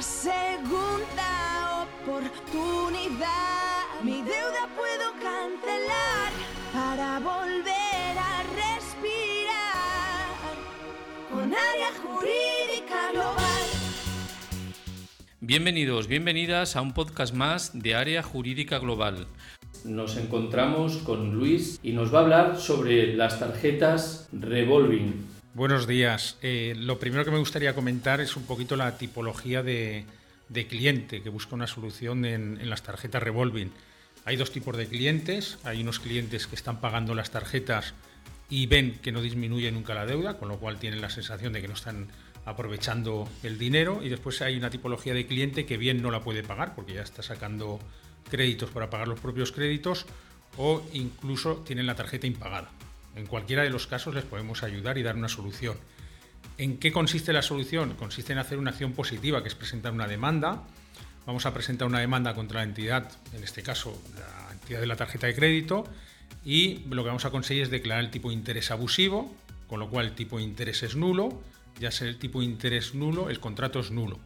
una segunda oportunidad. Mi deuda puedo cancelar para volver a respirar con área jurídica global. Bienvenidos, bienvenidas a un podcast más de Área Jurídica Global. Nos encontramos con Luis y nos va a hablar sobre las tarjetas revolving. Buenos días. Eh, lo primero que me gustaría comentar es un poquito la tipología de, cliente que busca una solución en, las tarjetas revolving. Hay dos tipos de clientes. Hay unos clientes que están pagando las tarjetas y ven que no disminuye nunca la deuda, con lo cual tienen la sensación de que no están aprovechando el dinero. Y después hay una tipología de cliente que bien no la puede pagar porque ya está sacando créditos para pagar los propios créditos o incluso tienen la tarjeta impagada. En cualquiera de los casos les podemos ayudar y dar una solución. ¿En qué consiste la solución? Consiste en hacer una acción positiva, que es presentar una demanda. Vamos a presentar una demanda contra la entidad, en este caso la entidad de la tarjeta de crédito, y lo que vamos a conseguir es declarar el tipo de interés abusivo, con lo cual el tipo de interés es nulo, ya sea el tipo de interés nulo, el contrato es nulo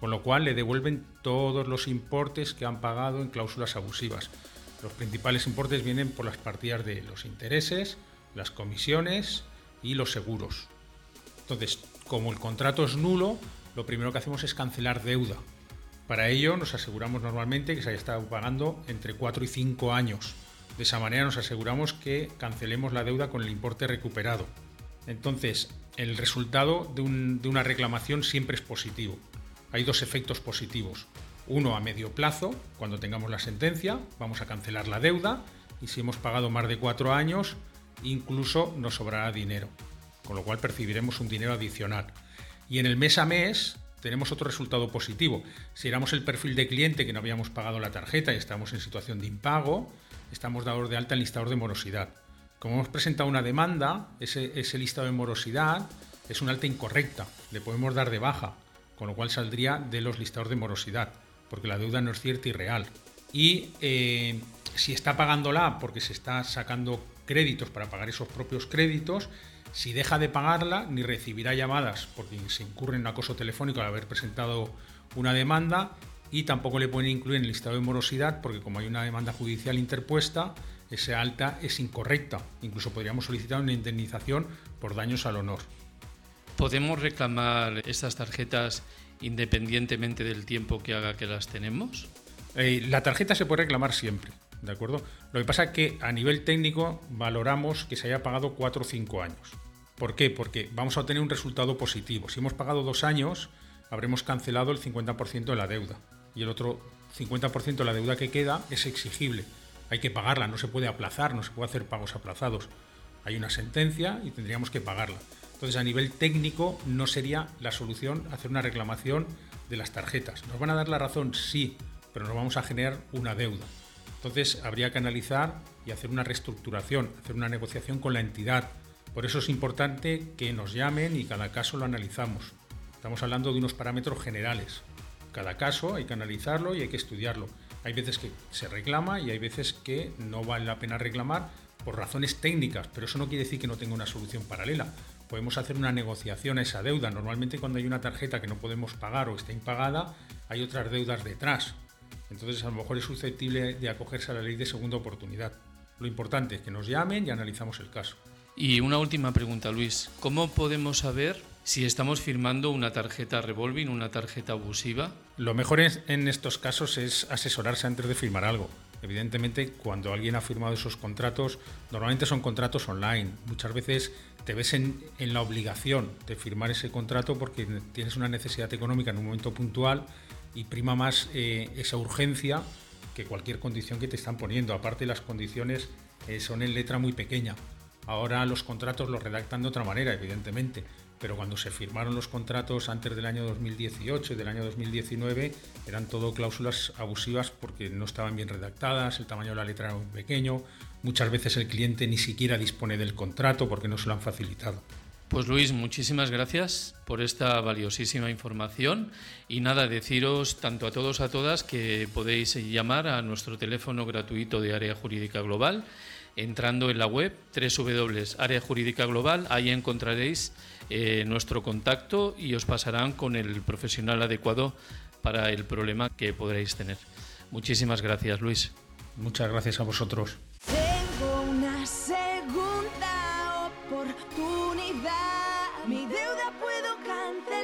con lo cual le devuelven todos los importes que han pagado en cláusulas abusivas. Los principales importes vienen por las partidas de los intereses, las comisiones y los seguros. Entonces, como el contrato es nulo, lo primero que hacemos es cancelar deuda. Para ello nos aseguramos normalmente que se haya estado pagando entre 4 y 5 años. De esa manera nos aseguramos que cancelemos la deuda con el importe recuperado. Entonces, el resultado de, de una reclamación siempre es positivo hay dos efectos positivos. Uno a medio plazo, cuando tengamos la sentencia, vamos a cancelar la deuda y si hemos pagado más de cuatro años, incluso nos sobrará dinero, con lo cual percibiremos un dinero adicional. Y en el mes a mes tenemos otro resultado positivo. Si éramos el perfil de cliente que no habíamos pagado la tarjeta y estamos en situación de impago, estamos dados de alta en listador de morosidad. Como hemos presentado una demanda, ese, listado de morosidad es una alta incorrecta, le podemos dar de baja con lo cual saldría de los listados de morosidad, porque la deuda no es cierta y real. Y eh, si está pagándola porque se está sacando créditos para pagar esos propios créditos, si deja de pagarla, ni recibirá llamadas porque se incurre en acoso telefónico al haber presentado una demanda y tampoco le pueden incluir en el listado de morosidad porque como hay una demanda judicial interpuesta, esa alta es incorrecta. Incluso podríamos solicitar una indemnización por daños al honor. ¿Podemos reclamar estas tarjetas independientemente del tiempo que haga que las tenemos? Eh, la tarjeta se puede reclamar siempre, ¿de acuerdo? Lo que pasa es que a nivel técnico valoramos que se haya pagado 4 o 5 años. ¿Por qué? Porque vamos a obtener un resultado positivo. Si hemos pagado dos años, habremos cancelado el 50% de la deuda y el otro 50% de la deuda que queda es exigible. Hay que pagarla, no se puede aplazar, no se puede hacer pagos aplazados. Hay una sentencia y tendríamos que pagarla. Entonces, a nivel técnico, no sería la solución hacer una reclamación de las tarjetas. ¿Nos van a dar la razón? Sí, pero nos vamos a generar una deuda. Entonces, habría que analizar y hacer una reestructuración, hacer una negociación con la entidad. Por eso es importante que nos llamen y cada caso lo analizamos. Estamos hablando de unos parámetros generales. Cada caso hay que analizarlo y hay que estudiarlo. Hay veces que se reclama y hay veces que no vale la pena reclamar por razones técnicas, pero eso no quiere decir que no tenga una solución paralela podemos hacer una negociación a esa deuda. Normalmente cuando hay una tarjeta que no podemos pagar o está impagada, hay otras deudas detrás. Entonces a lo mejor es susceptible de acogerse a la ley de segunda oportunidad. Lo importante es que nos llamen y analizamos el caso. Y una última pregunta, Luis. ¿Cómo podemos saber si estamos firmando una tarjeta revolving, una tarjeta abusiva? Lo mejor en estos casos es asesorarse antes de firmar algo. Evidentemente, cuando alguien ha firmado esos contratos, normalmente son contratos online. Muchas veces te ves en, la obligación de firmar ese contrato porque tienes una necesidad económica en un momento puntual y prima más eh, esa urgencia que cualquier condición que te están poniendo. Aparte, las condiciones eh, son en letra muy pequeña. Ahora los contratos los redactan de otra manera, evidentemente, pero cuando se firmaron los contratos antes del año 2018 y del año 2019 eran todo cláusulas abusivas porque no estaban bien redactadas, el tamaño de la letra era muy pequeño, muchas veces el cliente ni siquiera dispone del contrato porque no se lo han facilitado. Pues Luis, muchísimas gracias por esta valiosísima información y nada, deciros tanto a todos a todas que podéis llamar a nuestro teléfono gratuito de Área Jurídica Global entrando en la web www.área jurídica global, ahí encontraréis eh, nuestro contacto y os pasarán con el profesional adecuado para el problema que podréis tener. Muchísimas gracias, Luis. Muchas gracias a vosotros. cante.